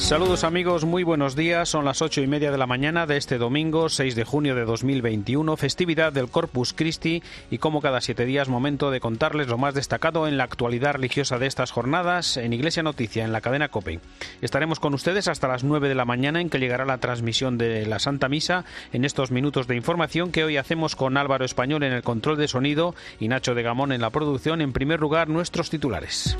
Saludos amigos, muy buenos días. Son las ocho y media de la mañana de este domingo, 6 de junio de 2021, festividad del Corpus Christi y como cada siete días, momento de contarles lo más destacado en la actualidad religiosa de estas jornadas en Iglesia Noticia, en la cadena COPE. Estaremos con ustedes hasta las 9 de la mañana en que llegará la transmisión de la Santa Misa en estos minutos de información que hoy hacemos con Álvaro Español en el control de sonido y Nacho de Gamón en la producción. En primer lugar, nuestros titulares.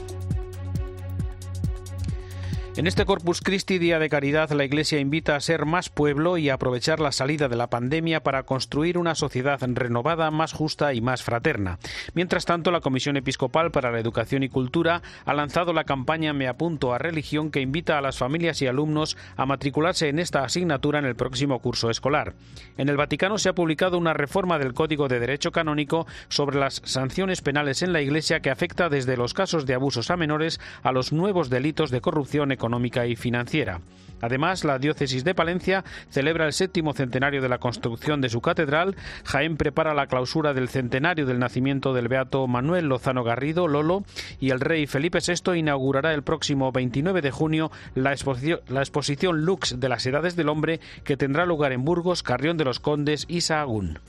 En este Corpus Christi, Día de Caridad, la Iglesia invita a ser más pueblo y a aprovechar la salida de la pandemia para construir una sociedad renovada, más justa y más fraterna. Mientras tanto, la Comisión Episcopal para la Educación y Cultura ha lanzado la campaña Me apunto a religión que invita a las familias y alumnos a matricularse en esta asignatura en el próximo curso escolar. En el Vaticano se ha publicado una reforma del Código de Derecho Canónico sobre las sanciones penales en la Iglesia que afecta desde los casos de abusos a menores a los nuevos delitos de corrupción económica y financiera. Además, la diócesis de Palencia celebra el séptimo centenario de la construcción de su catedral. Jaén prepara la clausura del centenario del nacimiento del beato Manuel Lozano Garrido, Lolo, y el rey Felipe VI inaugurará el próximo 29 de junio la exposición, la exposición Lux de las Edades del Hombre que tendrá lugar en Burgos, Carrión de los Condes y Sahagún.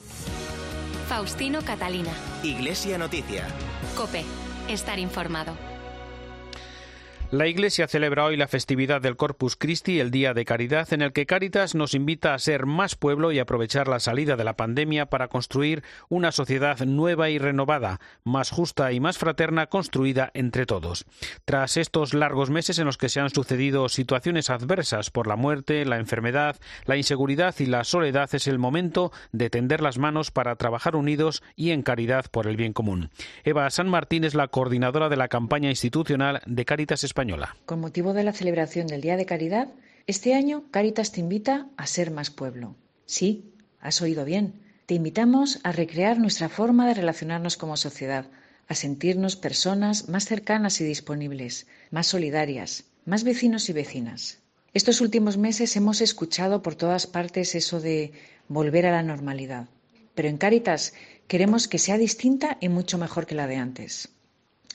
Faustino Catalina. Iglesia Noticia. Cope. Estar informado. La Iglesia celebra hoy la festividad del Corpus Christi, el Día de Caridad, en el que Caritas nos invita a ser más pueblo y aprovechar la salida de la pandemia para construir una sociedad nueva y renovada, más justa y más fraterna, construida entre todos. Tras estos largos meses en los que se han sucedido situaciones adversas por la muerte, la enfermedad, la inseguridad y la soledad, es el momento de tender las manos para trabajar unidos y en caridad por el bien común. Eva San Martín es la coordinadora de la campaña institucional de Caritas Española. Con motivo de la celebración del Día de Caridad, este año Caritas te invita a ser más pueblo. Sí, has oído bien. Te invitamos a recrear nuestra forma de relacionarnos como sociedad, a sentirnos personas más cercanas y disponibles, más solidarias, más vecinos y vecinas. Estos últimos meses hemos escuchado por todas partes eso de volver a la normalidad. Pero en Caritas queremos que sea distinta y mucho mejor que la de antes.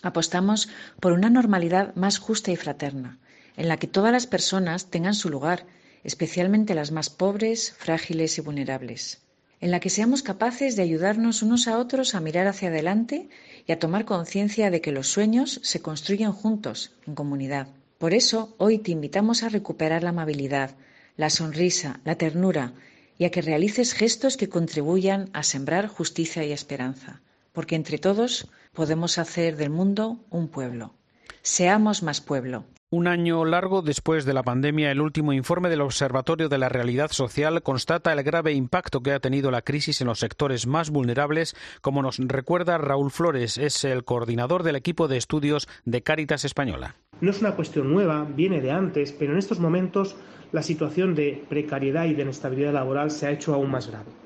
Apostamos por una normalidad más justa y fraterna, en la que todas las personas tengan su lugar, especialmente las más pobres, frágiles y vulnerables, en la que seamos capaces de ayudarnos unos a otros a mirar hacia adelante y a tomar conciencia de que los sueños se construyen juntos, en comunidad. Por eso, hoy te invitamos a recuperar la amabilidad, la sonrisa, la ternura y a que realices gestos que contribuyan a sembrar justicia y esperanza, porque entre todos podemos hacer del mundo un pueblo. Seamos más pueblo. Un año largo después de la pandemia, el último informe del Observatorio de la Realidad Social constata el grave impacto que ha tenido la crisis en los sectores más vulnerables, como nos recuerda Raúl Flores, es el coordinador del equipo de estudios de Cáritas Española. No es una cuestión nueva, viene de antes, pero en estos momentos la situación de precariedad y de inestabilidad laboral se ha hecho aún más grave.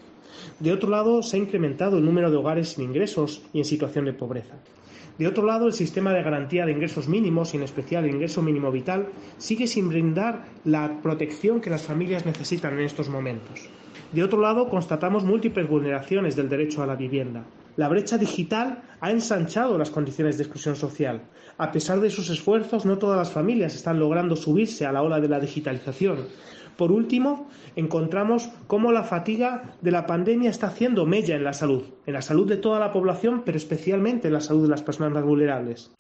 De otro lado, se ha incrementado el número de hogares sin ingresos y en situación de pobreza. De otro lado, el sistema de garantía de ingresos mínimos, y en especial el ingreso mínimo vital, sigue sin brindar la protección que las familias necesitan en estos momentos. De otro lado, constatamos múltiples vulneraciones del derecho a la vivienda. La brecha digital ha ensanchado las condiciones de exclusión social. A pesar de sus esfuerzos, no todas las familias están logrando subirse a la ola de la digitalización. Por último, encontramos cómo la fatiga de la pandemia está haciendo mella en la salud, en la salud de toda la población, pero especialmente en la salud de las personas más vulnerables.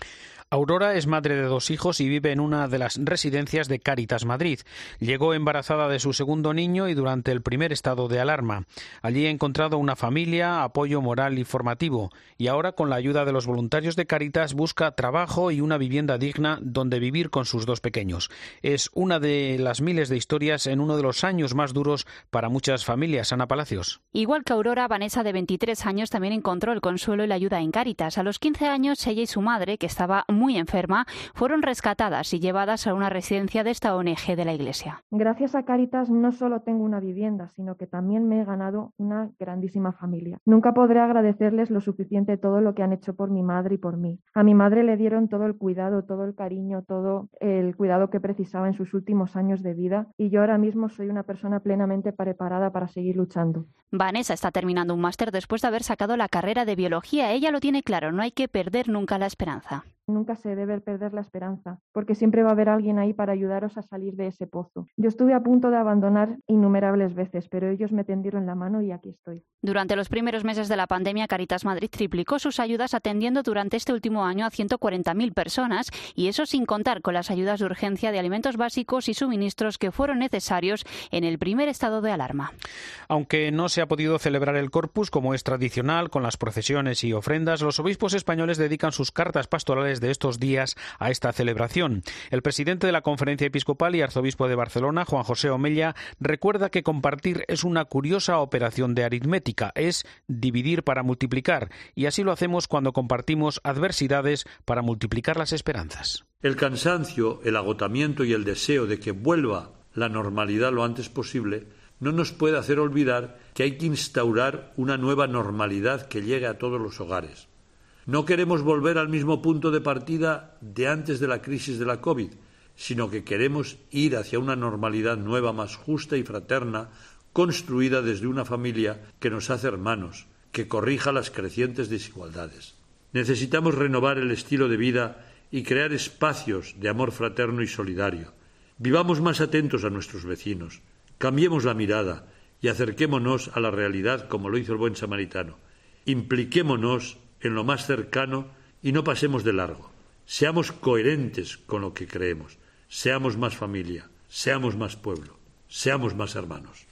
Aurora es madre de dos hijos y vive en una de las residencias de Cáritas Madrid. Llegó embarazada de su segundo niño y durante el primer estado de alarma. Allí ha encontrado una familia, apoyo moral y formativo y ahora con la ayuda de los voluntarios de Cáritas busca trabajo y una vivienda digna donde vivir con sus dos pequeños. Es una de las miles de historias en uno de los años más duros para muchas familias. Ana Palacios. Igual que Aurora, Vanessa de 23 años también encontró el consuelo y la ayuda en Cáritas. A los 15 años ella y su madre, que estaba enferma, fueron rescatadas y llevadas a una residencia de esta ONG de la Iglesia. Gracias a Caritas no solo tengo una vivienda, sino que también me he ganado una grandísima familia. Nunca podré agradecerles lo suficiente todo lo que han hecho por mi madre y por mí. A mi madre le dieron todo el cuidado, todo el cariño, todo el cuidado que precisaba en sus últimos años de vida y yo ahora mismo soy una persona plenamente preparada para seguir luchando. Vanessa está terminando un máster después de haber sacado la carrera de biología. Ella lo tiene claro, no hay que perder nunca la esperanza. Nunca se debe perder la esperanza, porque siempre va a haber alguien ahí para ayudaros a salir de ese pozo. Yo estuve a punto de abandonar innumerables veces, pero ellos me tendieron la mano y aquí estoy. Durante los primeros meses de la pandemia, Caritas Madrid triplicó sus ayudas atendiendo durante este último año a 140.000 personas, y eso sin contar con las ayudas de urgencia de alimentos básicos y suministros que fueron necesarios en el primer estado de alarma. Aunque no se ha podido celebrar el Corpus como es tradicional, con las procesiones y ofrendas, los obispos españoles dedican sus cartas pastorales de estos días a esta celebración. El presidente de la Conferencia Episcopal y arzobispo de Barcelona, Juan José Omella, recuerda que compartir es una curiosa operación de aritmética, es dividir para multiplicar, y así lo hacemos cuando compartimos adversidades para multiplicar las esperanzas. El cansancio, el agotamiento y el deseo de que vuelva la normalidad lo antes posible no nos puede hacer olvidar que hay que instaurar una nueva normalidad que llegue a todos los hogares. No queremos volver al mismo punto de partida de antes de la crisis de la COVID, sino que queremos ir hacia una normalidad nueva, más justa y fraterna, construida desde una familia que nos hace hermanos, que corrija las crecientes desigualdades. Necesitamos renovar el estilo de vida y crear espacios de amor fraterno y solidario. Vivamos más atentos a nuestros vecinos, cambiemos la mirada y acerquémonos a la realidad como lo hizo el buen samaritano. Impliquémonos en lo más cercano y no pasemos de largo. Seamos coherentes con lo que creemos. Seamos más familia, seamos más pueblo, seamos más hermanos.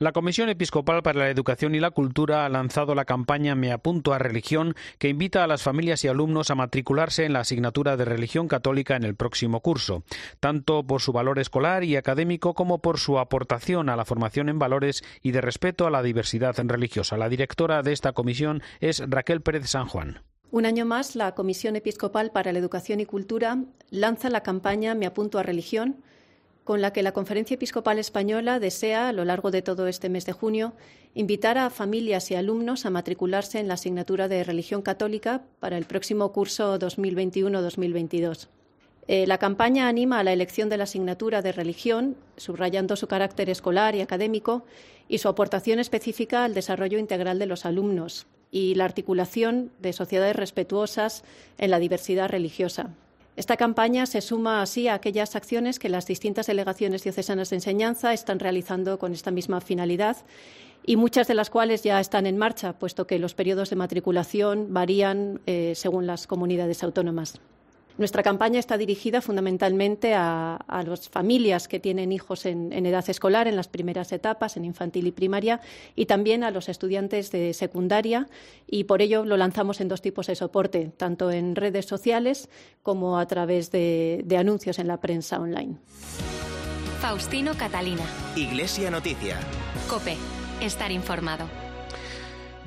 La Comisión Episcopal para la Educación y la Cultura ha lanzado la campaña Me apunto a religión que invita a las familias y alumnos a matricularse en la asignatura de religión católica en el próximo curso, tanto por su valor escolar y académico como por su aportación a la formación en valores y de respeto a la diversidad religiosa. La directora de esta comisión es Raquel Pérez San Juan. Un año más, la Comisión Episcopal para la Educación y Cultura lanza la campaña Me apunto a religión con la que la Conferencia Episcopal Española desea, a lo largo de todo este mes de junio, invitar a familias y alumnos a matricularse en la asignatura de Religión Católica para el próximo curso 2021-2022. Eh, la campaña anima a la elección de la asignatura de religión, subrayando su carácter escolar y académico y su aportación específica al desarrollo integral de los alumnos y la articulación de sociedades respetuosas en la diversidad religiosa, esta campaña se suma así a aquellas acciones que las distintas delegaciones diocesanas de enseñanza están realizando con esta misma finalidad y muchas de las cuales ya están en marcha, puesto que los periodos de matriculación varían eh, según las comunidades autónomas. Nuestra campaña está dirigida fundamentalmente a, las familias que tienen hijos en, edad escolar, en las primeras etapas, en infantil y primaria, y también a los estudiantes de secundaria, y por ello lo lanzamos en dos tipos de soporte, tanto en redes sociales como a través de, de anuncios en la prensa online. Faustino Catalina. Iglesia Noticia. Cope. Estar informado.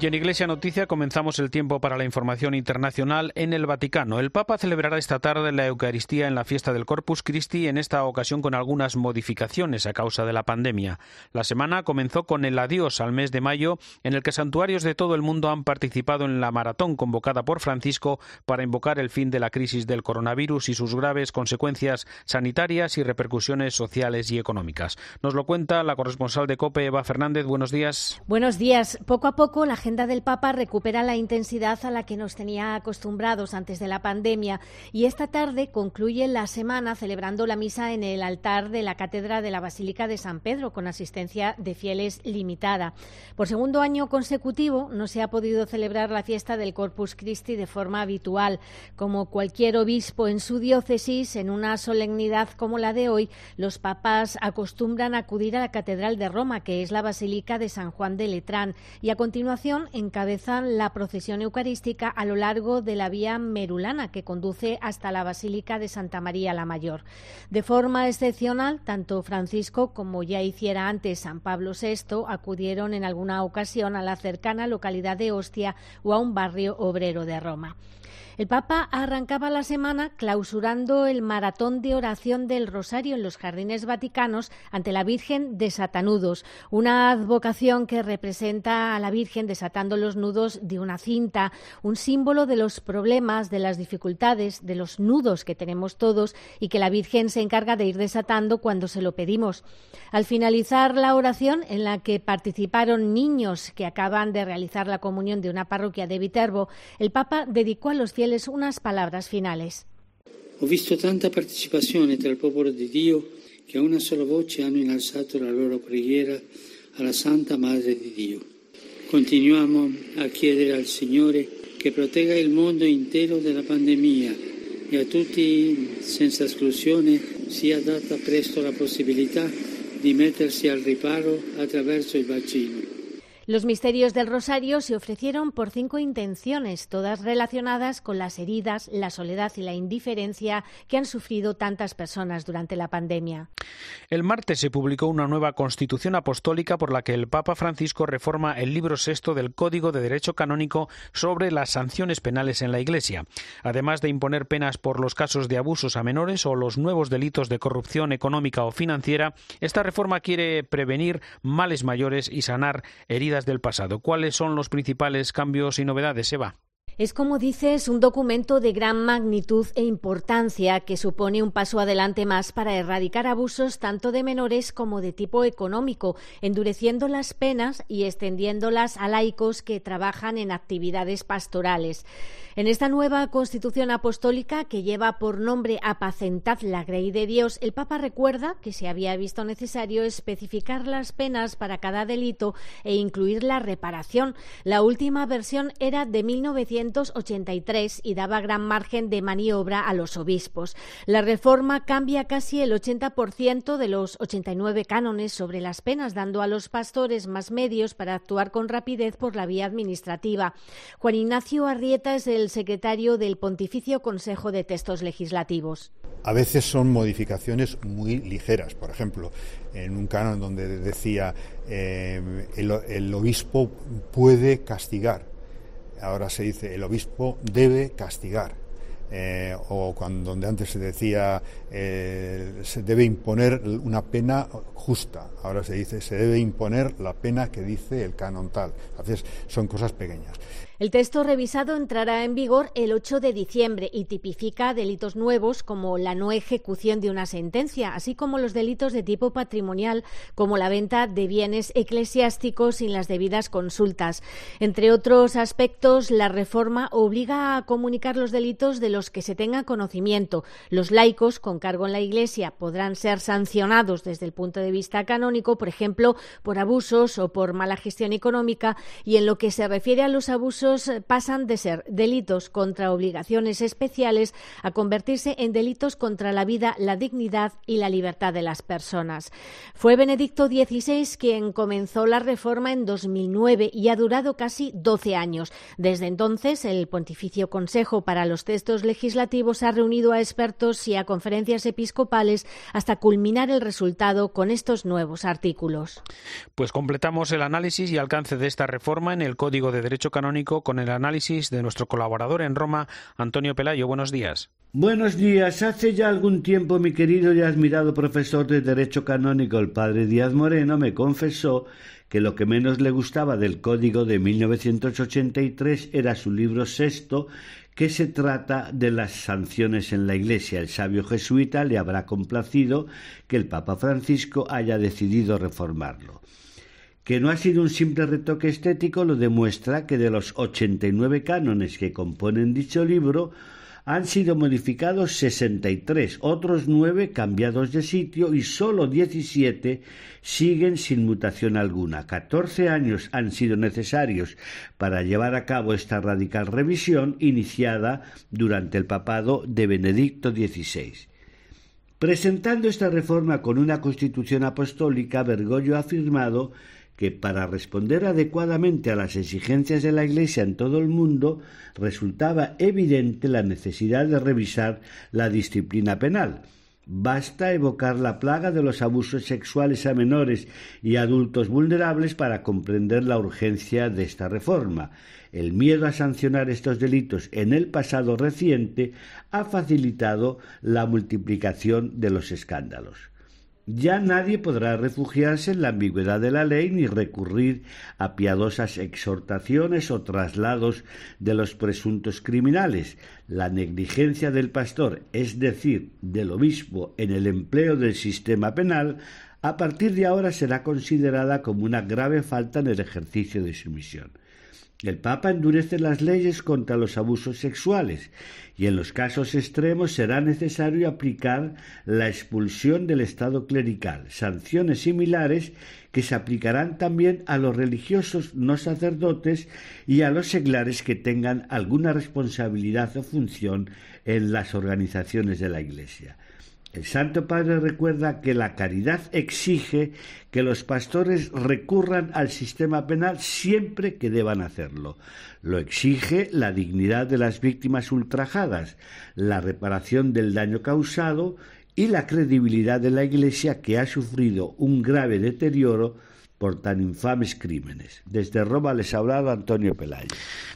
Y en Iglesia Noticia comenzamos el tiempo para la información internacional en el Vaticano. El Papa celebrará esta tarde la Eucaristía en la fiesta del Corpus Christi, en esta ocasión con algunas modificaciones a causa de la pandemia. La semana comenzó con el adiós al mes de mayo, en el que santuarios de todo el mundo han participado en la maratón convocada por Francisco para invocar el fin de la crisis del coronavirus y sus graves consecuencias sanitarias y repercusiones sociales y económicas. Nos lo cuenta la corresponsal de COPE, Eva Fernández. Buenos días. Buenos días. Poco a poco la gente agenda del Papa recupera la intensidad a la que nos tenía acostumbrados antes de la pandemia y esta tarde concluye la semana celebrando la misa en el altar de la Cátedra de la Basílica de San Pedro con asistencia de fieles limitada. Por segundo año consecutivo no se ha podido celebrar la fiesta del Corpus Christi de forma habitual. Como cualquier obispo en su diócesis, en una solemnidad como la de hoy, los papas acostumbran acudir a la Catedral de Roma, que es la Basílica de San Juan de Letrán, y a continuación encabezan la procesión eucarística a lo largo de la vía merulana que conduce hasta la Basílica de Santa María la Mayor. De forma excepcional, tanto Francisco como ya hiciera antes San Pablo VI acudieron en alguna ocasión a la cercana localidad de Ostia o a un barrio obrero de Roma. El Papa arrancaba la semana clausurando el maratón de oración del Rosario en los jardines vaticanos ante la Virgen desatanudos, una advocación que representa a la Virgen desatando los nudos de una cinta, un símbolo de los problemas, de las dificultades, de los nudos que tenemos todos y que la Virgen se encarga de ir desatando cuando se lo pedimos. Al finalizar la oración, en la que participaron niños que acaban de realizar la comunión de una parroquia de Viterbo, el Papa dedicó a los fieles unas palabras finales. Ho visto tanta partecipazione tra il popolo di Dio che a una sola voce hanno innalzato la loro preghiera alla Santa Madre di Dio. Continuiamo a chiedere al Signore che protegga il mondo intero dalla pandemia e a tutti, senza esclusione, sia data presto la possibilità di mettersi al riparo attraverso il vaccino. Los misterios del Rosario se ofrecieron por cinco intenciones, todas relacionadas con las heridas, la soledad y la indiferencia que han sufrido tantas personas durante la pandemia. El martes se publicó una nueva constitución apostólica por la que el Papa Francisco reforma el libro sexto del Código de Derecho Canónico sobre las sanciones penales en la Iglesia. Además de imponer penas por los casos de abusos a menores o los nuevos delitos de corrupción económica o financiera, esta reforma quiere prevenir males mayores y sanar heridas del pasado. ¿Cuáles son los principales cambios y novedades, Eva? Es como dices, un documento de gran magnitud e importancia que supone un paso adelante más para erradicar abusos tanto de menores como de tipo económico, endureciendo las penas y extendiéndolas a laicos que trabajan en actividades pastorales. En esta nueva Constitución Apostólica, que lleva por nombre Apacentad la Grey de Dios, el Papa recuerda que se había visto necesario especificar las penas para cada delito e incluir la reparación. La última versión era de 1983 y daba gran margen de maniobra a los obispos. La reforma cambia casi el 80% de los 89 cánones sobre las penas, dando a los pastores más medios para actuar con rapidez por la vía administrativa. Juan Ignacio Arrieta es el el secretario del Pontificio Consejo de Textos Legislativos. A veces son modificaciones muy ligeras. Por ejemplo, en un canon donde decía eh, el, obispo puede castigar. Ahora se dice el obispo debe castigar. Eh, o cuando donde antes se decía eh, se debe imponer una pena justa, ahora se dice se debe imponer la pena que dice el canon tal. A veces son cosas pequeñas. El texto revisado entrará en vigor el 8 de diciembre y tipifica delitos nuevos como la no ejecución de una sentencia, así como los delitos de tipo patrimonial, como la venta de bienes eclesiásticos sin las debidas consultas. Entre otros aspectos, la reforma obliga a comunicar los delitos de los que se tenga conocimiento. Los laicos con cargo en la Iglesia podrán ser sancionados desde el punto de vista canónico, por ejemplo, por abusos o por mala gestión económica, y en lo que se refiere a los abusos eh, pasan de ser delitos contra obligaciones especiales a convertirse en delitos contra la vida, la dignidad y la libertad de las personas. Fue Benedicto XVI quien comenzó la reforma en 2009 y ha durado casi 12 años. Desde entonces, el Pontificio Consejo para los Textos Legislativos ha reunido a expertos y a conferencias episcopales hasta culminar el resultado con estos nuevos artículos. Pues completamos el análisis y alcance de esta reforma en el Código de Derecho Canónico con el análisis de nuestro colaborador en Roma, Antonio Pelayo. Buenos días. Buenos días. Hace ya algún tiempo mi querido y admirado profesor de Derecho Canónico, el padre Díaz Moreno, me confesó que lo que menos le gustaba del Código de 1983 era su libro sexto, que se trata de las sanciones en la Iglesia. El sabio jesuita le habrá complacido que el Papa Francisco haya decidido reformarlo. Que no ha sido un simple retoque estético lo demuestra que de los 89 cánones que componen dicho libro, han sido modificados 63, otros nueve cambiados de sitio y solo 17 siguen sin mutación alguna. 14 años han sido necesarios para llevar a cabo esta radical revisión iniciada durante el papado de Benedicto XVI. Presentando esta reforma con una constitución apostólica, Bergoglio ha afirmado que para responder adecuadamente a las exigencias de la Iglesia en todo el mundo resultaba evidente la necesidad de revisar la disciplina penal. Basta evocar la plaga de los abusos sexuales a menores y adultos vulnerables para comprender la urgencia de esta reforma. El miedo a sancionar estos delitos en el pasado reciente ha facilitado la multiplicación de los escándalos. Ya nadie podrá refugiarse en la ambigüedad de la ley ni recurrir a piadosas exhortaciones o traslados de los presuntos criminales. La negligencia del pastor, es decir, del obispo, en el empleo del sistema penal, a partir de ahora será considerada como una grave falta en el ejercicio de su misión. El Papa endurece las leyes contra los abusos sexuales y en los casos extremos será necesario aplicar la expulsión del Estado clerical, sanciones similares que se aplicarán también a los religiosos no sacerdotes y a los seglares que tengan alguna responsabilidad o función en las organizaciones de la Iglesia. El Santo Padre recuerda que la caridad exige que los pastores recurran al sistema penal siempre que deban hacerlo. Lo exige la dignidad de las víctimas ultrajadas, la reparación del daño causado y la credibilidad de la Iglesia que ha sufrido un grave deterioro por tan infames crímenes. Desde Roma les ha hablado Antonio Pelayo.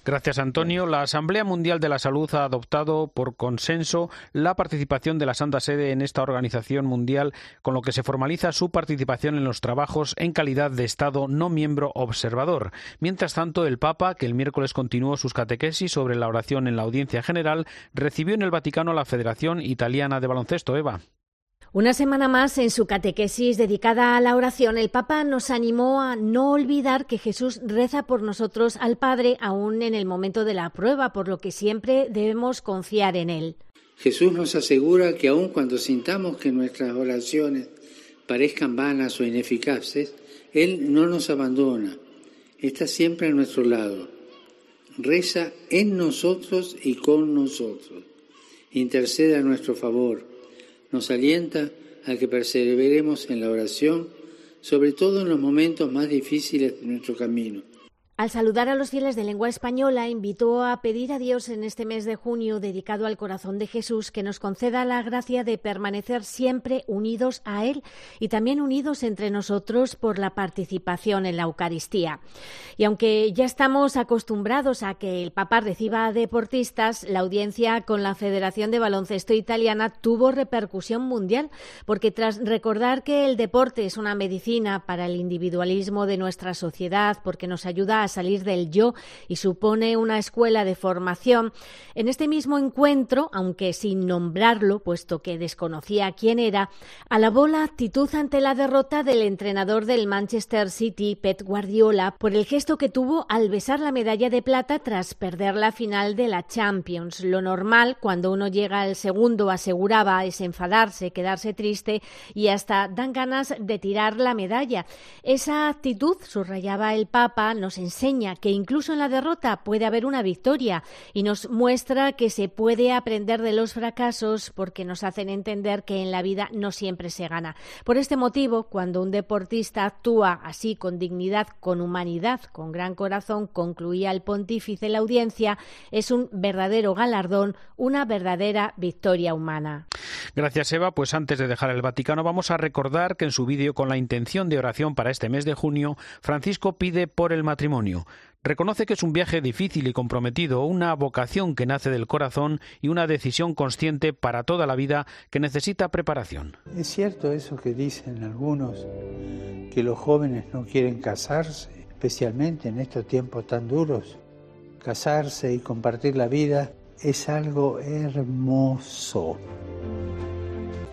Gracias, Antonio. La Asamblea Mundial de la Salud ha adoptado por consenso la participación de la Santa Sede en esta organización mundial, con lo que se formaliza su participación en los trabajos en calidad de Estado no miembro observador. Mientras tanto, el Papa, que el miércoles continuó sus catequesis sobre la oración en la audiencia general, recibió en el Vaticano a la Federación Italiana de Baloncesto, Eva. Una semana más en su catequesis dedicada a la oración, el Papa nos animó a no olvidar que Jesús reza por nosotros al Padre aún en el momento de la prueba, por lo que siempre debemos confiar en Él. Jesús nos asegura que aun cuando sintamos que nuestras oraciones parezcan vanas o ineficaces, Él no nos abandona, está siempre a nuestro lado. Reza en nosotros y con nosotros. Intercede a nuestro favor nos alienta a que perseveremos en la oración, sobre todo en los momentos más difíciles de nuestro camino. Al saludar a los fieles de lengua española, invitó a pedir a Dios en este mes de junio dedicado al corazón de Jesús que nos conceda la gracia de permanecer siempre unidos a Él y también unidos entre nosotros por la participación en la Eucaristía. Y aunque ya estamos acostumbrados a que el Papa reciba a deportistas, la audiencia con la Federación de Baloncesto Italiana tuvo repercusión mundial, porque tras recordar que el deporte es una medicina para el individualismo de nuestra sociedad, porque nos ayuda a a salir del yo y supone una escuela de formación. En este mismo encuentro, aunque sin nombrarlo, puesto que desconocía quién era, alabó la actitud ante la derrota del entrenador del Manchester City, Pep Guardiola, por el gesto que tuvo al besar la medalla de plata tras perder la final de la Champions. Lo normal cuando uno llega al segundo, aseguraba, es enfadarse, quedarse triste y hasta dan ganas de tirar la medalla. Esa actitud, subrayaba el Papa, nos enseña enseña que incluso en la derrota puede haber una victoria y nos muestra que se puede aprender de los fracasos porque nos hacen entender que en la vida no siempre se gana. Por este motivo, cuando un deportista actúa así con dignidad, con humanidad, con gran corazón, concluía el pontífice la audiencia, es un verdadero galardón, una verdadera victoria humana. Gracias, Eva. Pues antes de dejar el Vaticano, vamos a recordar que en su vídeo con la intención de oración para este mes de junio, Francisco pide por el matrimonio Reconoce que es un viaje difícil y comprometido, una vocación que nace del corazón y una decisión consciente para toda la vida que necesita preparación. Es cierto eso que dicen algunos, que los jóvenes no quieren casarse, especialmente en estos tiempos tan duros. Casarse y compartir la vida es algo hermoso.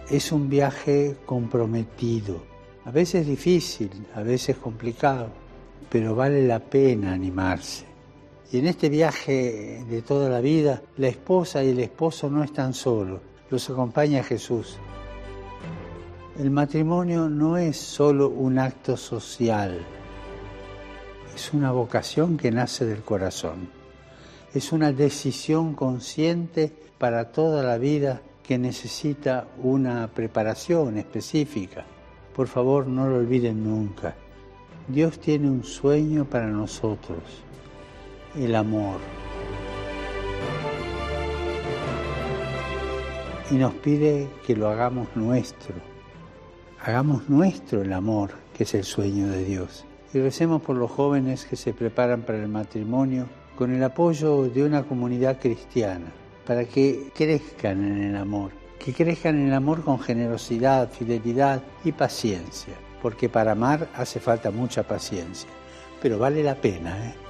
Es un viaje comprometido, a veces difícil, a veces complicado pero vale la pena animarse. Y en este viaje de toda la vida, la esposa y el esposo no están solos, los acompaña Jesús. El matrimonio no es solo un acto social, es una vocación que nace del corazón. Es una decisión consciente para toda la vida que necesita una preparación específica. Por favor, no lo olviden nunca. Dios tiene un sueño para nosotros, el amor. Y nos pide que lo hagamos nuestro. Hagamos nuestro el amor, que es el sueño de Dios. Y recemos por los jóvenes que se preparan para el matrimonio con el apoyo de una comunidad cristiana, para que crezcan en el amor, que crezcan en el amor con generosidad, fidelidad y paciencia, porque para amar hace falta mucha paciencia, pero vale la pena. ¿eh?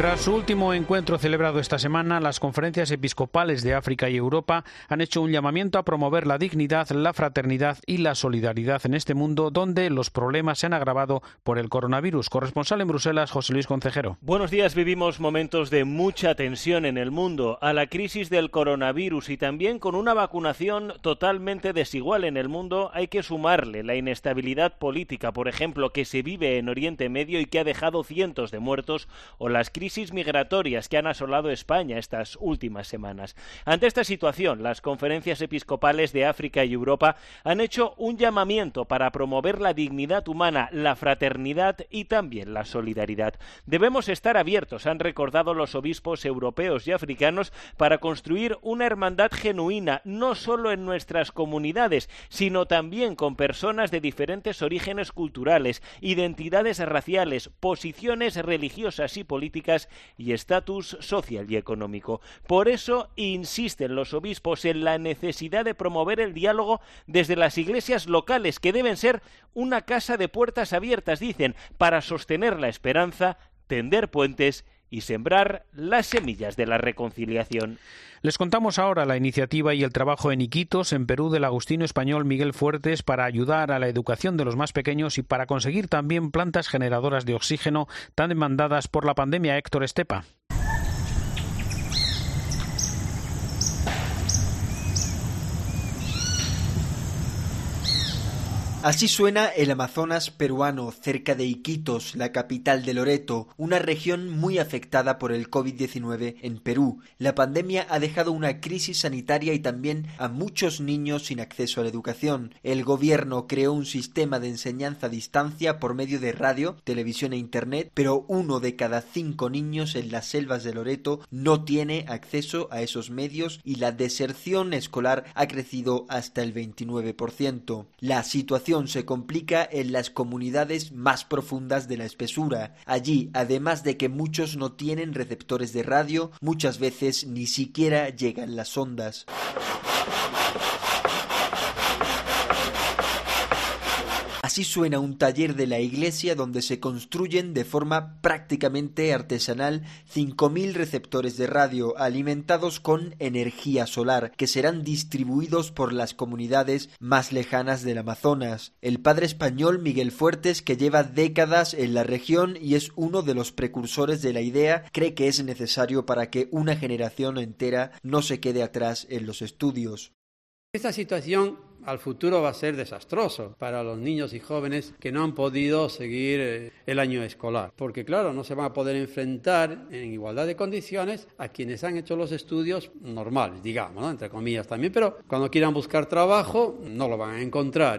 Tras su último encuentro celebrado esta semana, las conferencias episcopales de África y Europa han hecho un llamamiento a promover la dignidad, la fraternidad y la solidaridad en este mundo donde los problemas se han agravado por el coronavirus. Corresponsal en Bruselas, José Luis Concejero. Buenos días. Vivimos momentos de mucha tensión en el mundo, a la crisis del coronavirus y también con una vacunación totalmente desigual en el mundo hay que sumarle la inestabilidad política, por ejemplo, que se vive en Oriente Medio y que ha dejado cientos de muertos o las crisis migratorias que han asolado España estas últimas semanas. Ante esta situación, las conferencias episcopales de África y Europa han hecho un llamamiento para promover la dignidad humana, la fraternidad y también la solidaridad. Debemos estar abiertos, han recordado los obispos europeos y africanos, para construir una hermandad genuina, no solo en nuestras comunidades, sino también con personas de diferentes orígenes culturales, identidades raciales, posiciones religiosas y políticas y estatus social y económico. Por eso insisten los obispos en la necesidad de promover el diálogo desde las iglesias locales, que deben ser una casa de puertas abiertas, dicen, para sostener la esperanza, tender puentes y sembrar las semillas de la reconciliación. Les contamos ahora la iniciativa y el trabajo en Iquitos, en Perú, del agustino español Miguel Fuertes para ayudar a la educación de los más pequeños y para conseguir también plantas generadoras de oxígeno tan demandadas por la pandemia Héctor Estepa. Así suena el Amazonas peruano, cerca de Iquitos, la capital de Loreto, una región muy afectada por el COVID-19 en Perú. La pandemia ha dejado una crisis sanitaria y también a muchos niños sin acceso a la educación. El gobierno creó un sistema de enseñanza a distancia por medio de radio, televisión e internet, pero uno de cada cinco niños en las selvas de Loreto no tiene acceso a esos medios y la deserción escolar ha crecido hasta el 29%. La situación se complica en las comunidades más profundas de la espesura. Allí, además de que muchos no tienen receptores de radio, muchas veces ni siquiera llegan las ondas. Así suena un taller de la iglesia donde se construyen de forma prácticamente artesanal 5.000 receptores de radio alimentados con energía solar que serán distribuidos por las comunidades más lejanas del Amazonas. El padre español Miguel Fuertes, que lleva décadas en la región y es uno de los precursores de la idea, cree que es necesario para que una generación entera no se quede atrás en los estudios. Esta situación al futuro va a ser desastroso para los niños y jóvenes que no han podido seguir eh, el año escolar. Porque claro, no se van a poder enfrentar en igualdad de condiciones a quienes han hecho los estudios normales, digamos, entre comillas también, pero cuando quieran buscar trabajo no lo van a encontrar.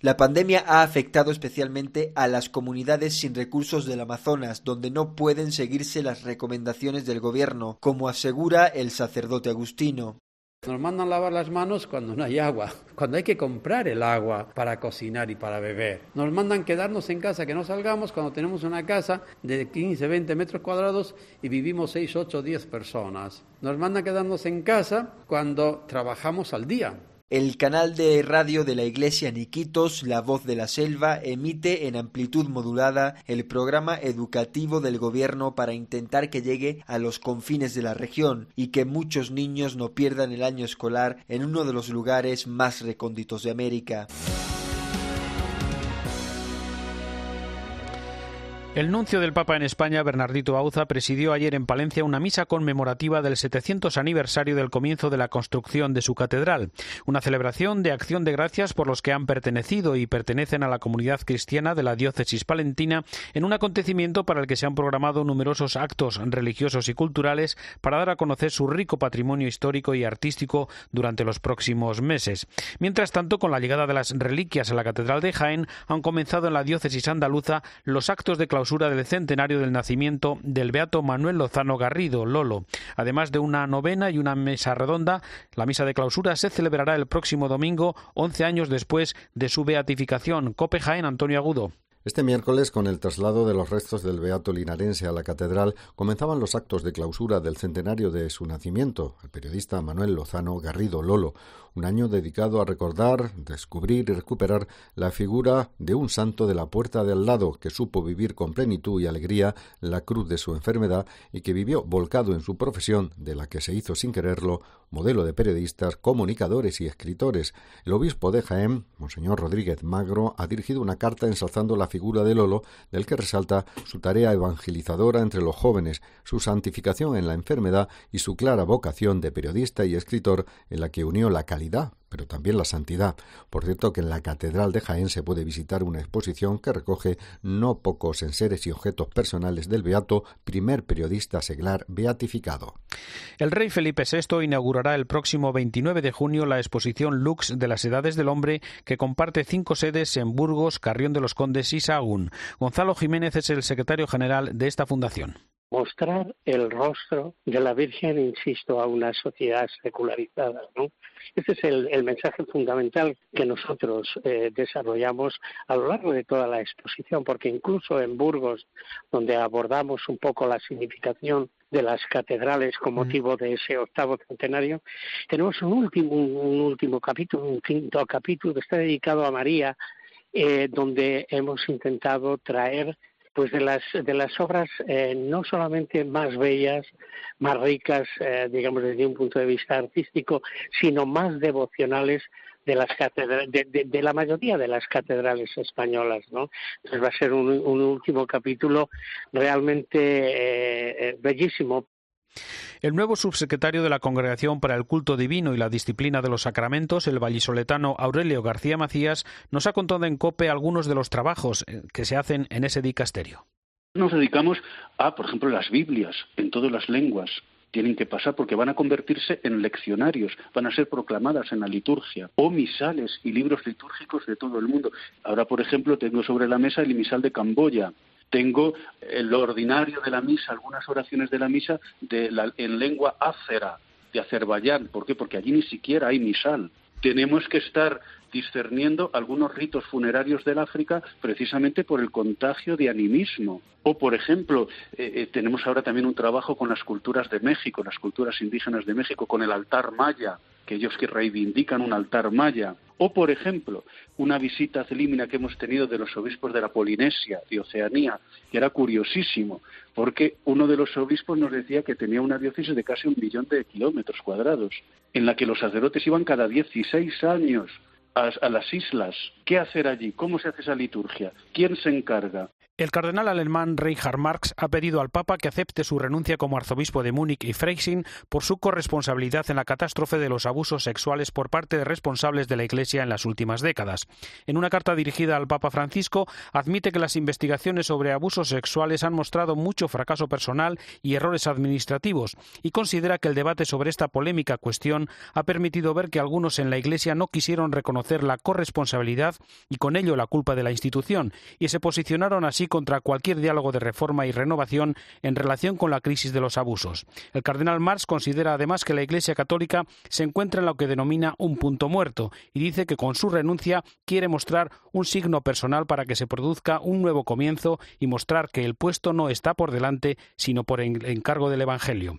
La pandemia ha afectado especialmente a las comunidades sin recursos del Amazonas, donde no pueden seguirse las recomendaciones del gobierno, como asegura el sacerdote agustino. Nos mandan lavar las manos cuando no hay agua, cuando hay que comprar el agua para cocinar y para beber. Nos mandan quedarnos en casa, que no salgamos cuando tenemos una casa de 15, 20 metros cuadrados y vivimos 6, 8, 10 personas. Nos mandan quedarnos en casa cuando trabajamos al día. El canal de radio de la iglesia Niquitos, La Voz de la Selva, emite en amplitud modulada el programa educativo del gobierno para intentar que llegue a los confines de la región y que muchos niños no pierdan el año escolar en uno de los lugares más recónditos de América. El nuncio del Papa en España, Bernardito Auza, presidió ayer en Palencia una misa conmemorativa del 700 aniversario del comienzo de la construcción de su catedral, una celebración de acción de gracias por los que han pertenecido y pertenecen a la comunidad cristiana de la diócesis palentina en un acontecimiento para el que se han programado numerosos actos religiosos y culturales para dar a conocer su rico patrimonio histórico y artístico durante los próximos meses. Mientras tanto, con la llegada de las reliquias a la catedral de Jaén, han comenzado en la diócesis andaluza los actos de clausura del centenario del nacimiento del beato Manuel Lozano Garrido, Lolo. Además de una novena y una mesa redonda, la misa de clausura se celebrará el próximo domingo, 11 años después de su beatificación. Cope Jaén, Antonio Agudo. Este miércoles, con el traslado de los restos del Beato Linarense a la catedral, comenzaban los actos de clausura del centenario de su nacimiento, el periodista Manuel Lozano Garrido Lolo, un año dedicado a recordar, descubrir y recuperar la figura de un santo de la puerta de al lado que supo vivir con plenitud y alegría la cruz de su enfermedad y que vivió volcado en su profesión, de la que se hizo sin quererlo modelo de periodistas, comunicadores y escritores. El obispo de Jaén, Monseñor Rodríguez Magro, ha dirigido una carta ensalzando la figura de Lolo, del que resalta su tarea evangelizadora entre los jóvenes, su santificación en la enfermedad y su clara vocación de periodista y escritor en la que unió la calidad pero también la santidad. Por cierto que en la Catedral de Jaén se puede visitar una exposición que recoge no pocos enseres y objetos personales del Beato, primer periodista seglar beatificado. El rey Felipe VI inaugurará el próximo 29 de junio la exposición Lux de las Edades del Hombre, que comparte cinco sedes en Burgos, Carrión de los Condes y Sahagún. Gonzalo Jiménez es el secretario general de esta fundación mostrar el rostro de la Virgen, insisto, a una sociedad secularizada. ¿no? Ese es el, mensaje fundamental que nosotros eh, desarrollamos a lo largo de toda la exposición, porque incluso en Burgos, donde abordamos un poco la significación de las catedrales con motivo de ese octavo centenario, tenemos un último, un último capítulo, un quinto capítulo que está dedicado a María, eh, donde hemos intentado traer pues de las de las obras eh, no solamente más bellas, más ricas, eh, digamos desde un punto de vista artístico, sino más devocionales de las de, de, la mayoría de las catedrales españolas, ¿no? Entonces va a ser un, último capítulo realmente eh, bellísimo el nuevo subsecretario de la Congregación para el Culto Divino y la Disciplina de los Sacramentos, el vallisoletano Aurelio García Macías, nos ha contado en COPE algunos de los trabajos eh, que se hacen en ese dicasterio. Nos dedicamos a, por ejemplo, las Biblias en todas las lenguas. Tienen que pasar porque van a convertirse en leccionarios, van a ser proclamadas en la liturgia, o misales y libros litúrgicos de todo el mundo. Ahora, por ejemplo, tengo sobre la mesa el misal de Camboya, tengo lo ordinario de la misa, algunas oraciones de la misa en lengua ácera de Azerbaiyán. ¿Por qué? Porque allí ni siquiera hay misal. Tenemos que estar discerniendo algunos ritos funerarios del África precisamente por el contagio de animismo. O, por ejemplo, eh, eh, tenemos ahora también un trabajo con las culturas de México, las culturas indígenas de México, con el altar maya, que ellos que reivindican un altar maya. O, por ejemplo, una visita celímina que hemos tenido de los obispos de la Polinesia, de Oceanía, que era curiosísimo, porque uno de los obispos nos decía que tenía una diócesis de casi un millón de kilómetros cuadrados, en la que los sacerdotes iban cada 16 años a, a, las islas. ¿Qué hacer allí? ¿Cómo se hace esa liturgia? ¿Quién se encarga? El cardenal alemán Reinhard Marx ha pedido al Papa que acepte su renuncia como arzobispo de Múnich y Freising por su corresponsabilidad en la catástrofe de los abusos sexuales por parte de responsables de la Iglesia en las últimas décadas. En una carta dirigida al Papa Francisco, admite que las investigaciones sobre abusos sexuales han mostrado mucho fracaso personal y errores administrativos y considera que el debate sobre esta polémica cuestión ha permitido ver que algunos en la Iglesia no quisieron reconocer la corresponsabilidad y con ello la culpa de la institución y se posicionaron así contra cualquier diálogo de reforma y renovación en relación con la crisis de los abusos. El cardenal Marx considera además que la Iglesia Católica se encuentra en lo que denomina un punto muerto y dice que con su renuncia quiere mostrar un signo personal para que se produzca un nuevo comienzo y mostrar que el puesto no está por delante, sino por encargo del Evangelio.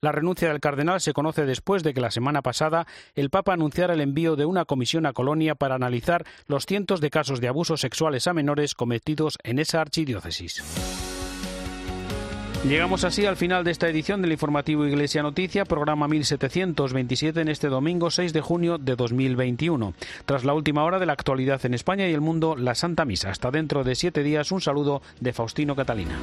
La renuncia del cardenal se conoce después de que la semana pasada el Papa anunciara el envío de una comisión a Colonia para analizar los cientos de casos de abusos sexuales a menores cometidos en esa archidiócesis. Llegamos así al final de esta edición del informativo Iglesia Noticia, programa 1727 en este domingo 6 de junio de 2021. Tras la última hora de la actualidad en España y el mundo, la Santa Misa. Hasta dentro de siete días, un saludo de Faustino Catalina.